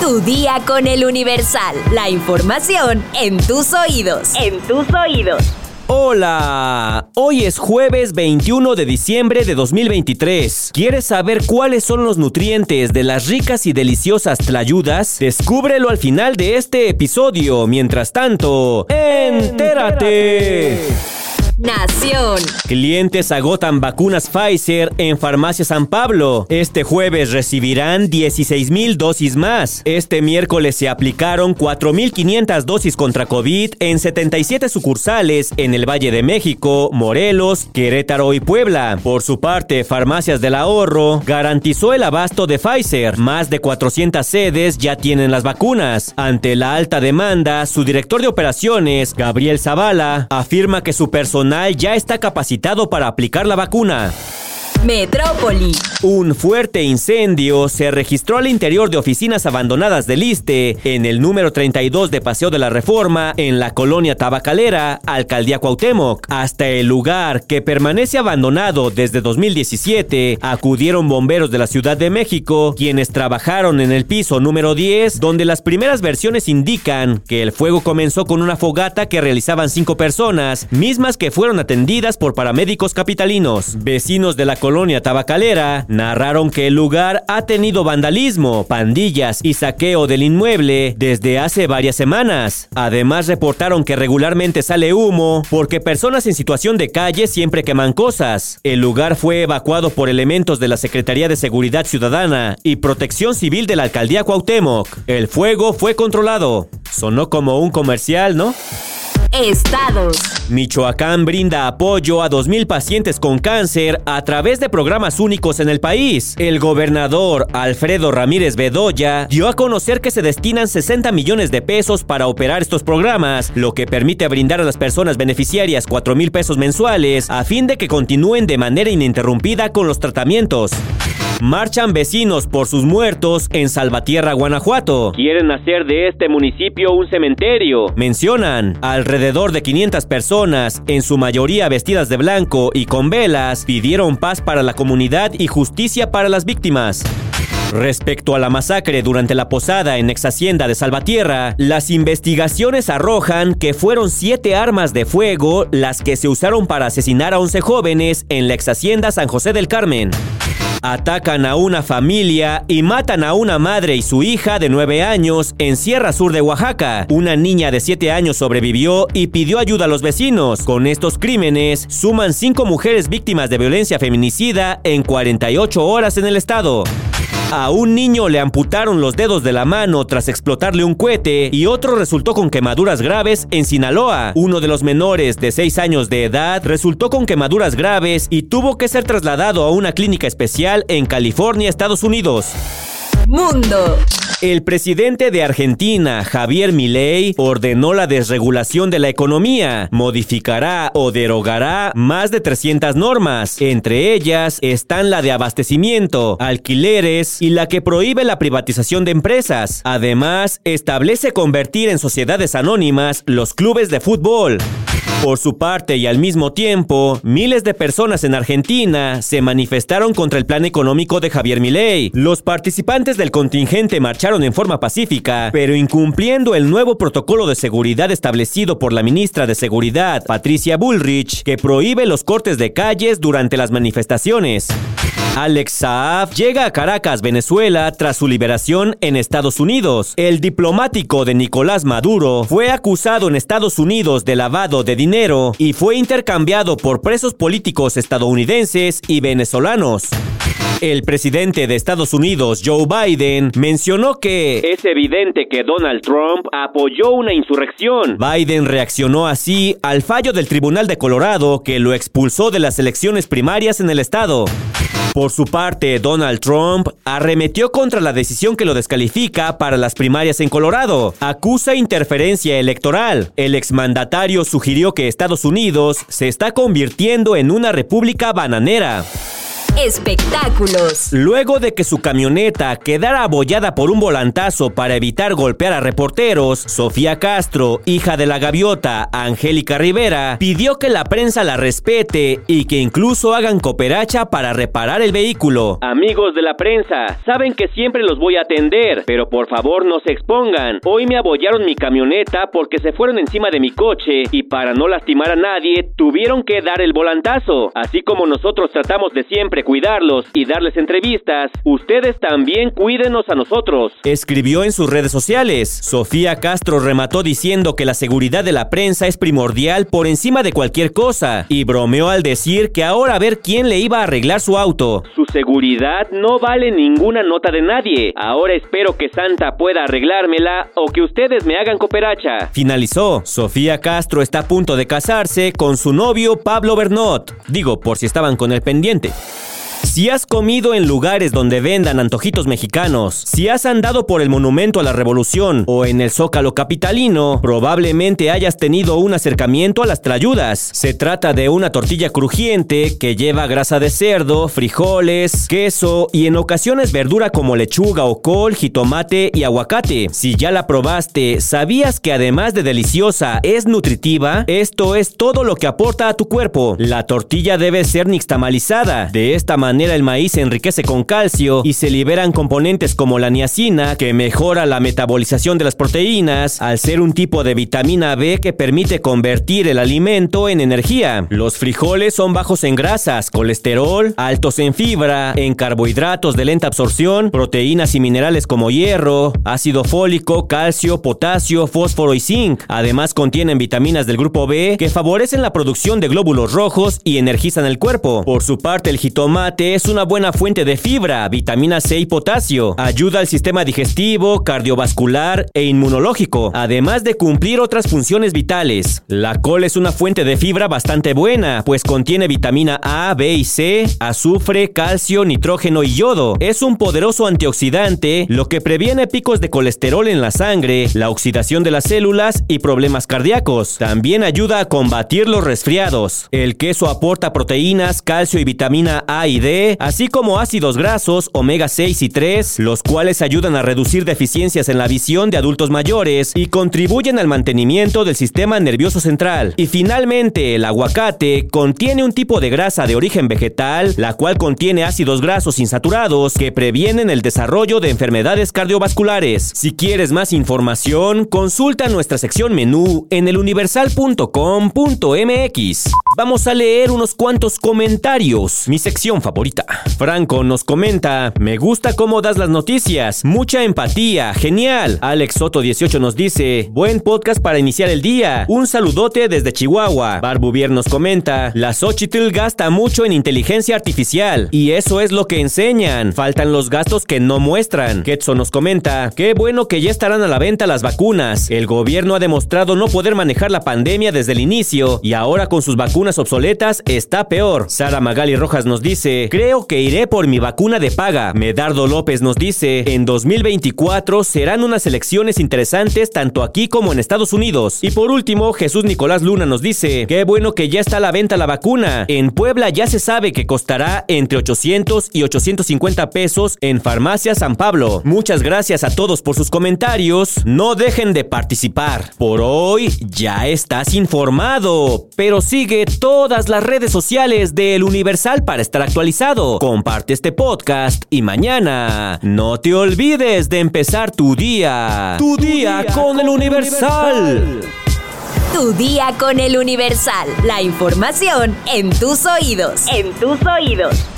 Tu día con el Universal. La información en tus oídos. En tus oídos. Hola, hoy es jueves 21 de diciembre de 2023. ¿Quieres saber cuáles son los nutrientes de las ricas y deliciosas tlayudas? Descúbrelo al final de este episodio. Mientras tanto, entérate. Nación. Clientes agotan vacunas Pfizer en Farmacia San Pablo. Este jueves recibirán 16 mil dosis más. Este miércoles se aplicaron 4.500 dosis contra COVID en 77 sucursales en el Valle de México, Morelos, Querétaro y Puebla. Por su parte, Farmacias del Ahorro garantizó el abasto de Pfizer. Más de 400 sedes ya tienen las vacunas. Ante la alta demanda, su director de operaciones, Gabriel Zavala, afirma que su personal ya está capacitado para aplicar la vacuna. Metrópoli. Un fuerte incendio se registró al interior de oficinas abandonadas del ISTE en el número 32 de Paseo de la Reforma en la colonia Tabacalera, Alcaldía Cuauhtémoc. Hasta el lugar, que permanece abandonado desde 2017, acudieron bomberos de la Ciudad de México, quienes trabajaron en el piso número 10, donde las primeras versiones indican que el fuego comenzó con una fogata que realizaban cinco personas, mismas que fueron atendidas por paramédicos capitalinos. Vecinos de la colonia tabacalera narraron que el lugar ha tenido vandalismo, pandillas y saqueo del inmueble desde hace varias semanas. Además reportaron que regularmente sale humo porque personas en situación de calle siempre queman cosas. El lugar fue evacuado por elementos de la Secretaría de Seguridad Ciudadana y Protección Civil de la Alcaldía Cuauhtémoc. El fuego fue controlado. Sonó como un comercial, ¿no? Estados. Michoacán brinda apoyo a 2.000 pacientes con cáncer a través de programas únicos en el país. El gobernador Alfredo Ramírez Bedoya dio a conocer que se destinan 60 millones de pesos para operar estos programas, lo que permite brindar a las personas beneficiarias 4 mil pesos mensuales a fin de que continúen de manera ininterrumpida con los tratamientos. Marchan vecinos por sus muertos en Salvatierra, Guanajuato. Quieren hacer de este municipio un cementerio. Mencionan, alrededor de 500 personas, en su mayoría vestidas de blanco y con velas, pidieron paz para la comunidad y justicia para las víctimas. Respecto a la masacre durante la posada en ex hacienda de Salvatierra, las investigaciones arrojan que fueron siete armas de fuego las que se usaron para asesinar a 11 jóvenes en la ex hacienda San José del Carmen atacan a una familia y matan a una madre y su hija de 9 años en Sierra Sur de Oaxaca. Una niña de 7 años sobrevivió y pidió ayuda a los vecinos. Con estos crímenes, suman 5 mujeres víctimas de violencia feminicida en 48 horas en el estado. A un niño le amputaron los dedos de la mano tras explotarle un cohete y otro resultó con quemaduras graves en Sinaloa. Uno de los menores de 6 años de edad resultó con quemaduras graves y tuvo que ser trasladado a una clínica especial en California, Estados Unidos. Mundo. El presidente de Argentina, Javier Milei, ordenó la desregulación de la economía, modificará o derogará más de 300 normas. Entre ellas están la de abastecimiento, alquileres y la que prohíbe la privatización de empresas. Además, establece convertir en sociedades anónimas los clubes de fútbol. Por su parte y al mismo tiempo, miles de personas en Argentina se manifestaron contra el plan económico de Javier Milei. Los participantes del contingente marcharon en forma pacífica, pero incumpliendo el nuevo protocolo de seguridad establecido por la ministra de Seguridad, Patricia Bullrich, que prohíbe los cortes de calles durante las manifestaciones. Alex Saab llega a Caracas, Venezuela, tras su liberación en Estados Unidos. El diplomático de Nicolás Maduro fue acusado en Estados Unidos de lavado de dinero y fue intercambiado por presos políticos estadounidenses y venezolanos. El presidente de Estados Unidos, Joe Biden, mencionó que es evidente que Donald Trump apoyó una insurrección. Biden reaccionó así al fallo del Tribunal de Colorado que lo expulsó de las elecciones primarias en el estado. Por su parte, Donald Trump arremetió contra la decisión que lo descalifica para las primarias en Colorado. Acusa interferencia electoral. El exmandatario sugirió que Estados Unidos se está convirtiendo en una república bananera. Espectáculos. Luego de que su camioneta quedara abollada por un volantazo para evitar golpear a reporteros, Sofía Castro, hija de la gaviota Angélica Rivera, pidió que la prensa la respete y que incluso hagan cooperacha para reparar el vehículo. Amigos de la prensa, saben que siempre los voy a atender, pero por favor no se expongan. Hoy me abollaron mi camioneta porque se fueron encima de mi coche y para no lastimar a nadie tuvieron que dar el volantazo. Así como nosotros tratamos de siempre cuidarlos y darles entrevistas, ustedes también cuídenos a nosotros. Escribió en sus redes sociales. Sofía Castro remató diciendo que la seguridad de la prensa es primordial por encima de cualquier cosa y bromeó al decir que ahora a ver quién le iba a arreglar su auto. Su seguridad no vale ninguna nota de nadie. Ahora espero que Santa pueda arreglármela o que ustedes me hagan cooperacha. Finalizó. Sofía Castro está a punto de casarse con su novio Pablo Bernot. Digo, por si estaban con el pendiente. Si has comido en lugares donde vendan antojitos mexicanos, si has andado por el Monumento a la Revolución o en el Zócalo Capitalino, probablemente hayas tenido un acercamiento a las trayudas. Se trata de una tortilla crujiente que lleva grasa de cerdo, frijoles, queso y en ocasiones verdura como lechuga o col, jitomate y aguacate. Si ya la probaste, ¿sabías que además de deliciosa es nutritiva? Esto es todo lo que aporta a tu cuerpo. La tortilla debe ser nixtamalizada. De esta manera el maíz se enriquece con calcio y se liberan componentes como la niacina, que mejora la metabolización de las proteínas, al ser un tipo de vitamina B que permite convertir el alimento en energía. Los frijoles son bajos en grasas, colesterol, altos en fibra, en carbohidratos de lenta absorción, proteínas y minerales como hierro, ácido fólico, calcio, potasio, fósforo y zinc. Además contienen vitaminas del grupo B que favorecen la producción de glóbulos rojos y energizan el cuerpo. Por su parte, el jitomate es una buena fuente de fibra, vitamina C y potasio. Ayuda al sistema digestivo, cardiovascular e inmunológico, además de cumplir otras funciones vitales. La col es una fuente de fibra bastante buena, pues contiene vitamina A, B y C, azufre, calcio, nitrógeno y yodo. Es un poderoso antioxidante, lo que previene picos de colesterol en la sangre, la oxidación de las células y problemas cardíacos. También ayuda a combatir los resfriados. El queso aporta proteínas, calcio y vitamina A y D así como ácidos grasos omega 6 y 3, los cuales ayudan a reducir deficiencias en la visión de adultos mayores y contribuyen al mantenimiento del sistema nervioso central. Y finalmente, el aguacate contiene un tipo de grasa de origen vegetal, la cual contiene ácidos grasos insaturados que previenen el desarrollo de enfermedades cardiovasculares. Si quieres más información, consulta nuestra sección menú en eluniversal.com.mx. Vamos a leer unos cuantos comentarios, mi sección favorita. Franco nos comenta, me gusta cómo das las noticias, mucha empatía, genial. Alex Soto 18 nos dice, buen podcast para iniciar el día. Un saludote desde Chihuahua. Barbuvier nos comenta, la Xochitl gasta mucho en inteligencia artificial y eso es lo que enseñan. Faltan los gastos que no muestran. Ketso nos comenta, qué bueno que ya estarán a la venta las vacunas. El gobierno ha demostrado no poder manejar la pandemia desde el inicio y ahora con sus vacunas obsoletas está peor. Sara Magali Rojas nos dice, creo que iré por mi vacuna de paga. Medardo López nos dice, en 2024 serán unas elecciones interesantes tanto aquí como en Estados Unidos. Y por último, Jesús Nicolás Luna nos dice, qué bueno que ya está a la venta la vacuna. En Puebla ya se sabe que costará entre 800 y 850 pesos en Farmacia San Pablo. Muchas gracias a todos por sus comentarios. No dejen de participar. Por hoy ya estás informado, pero sigue todas las redes sociales del Universal para estar actualizado. Comparte este podcast y mañana no te olvides de empezar tu día. Tu, día, con, el Universal. Tu día con el Universal. La información en tus oídos. En tus oídos.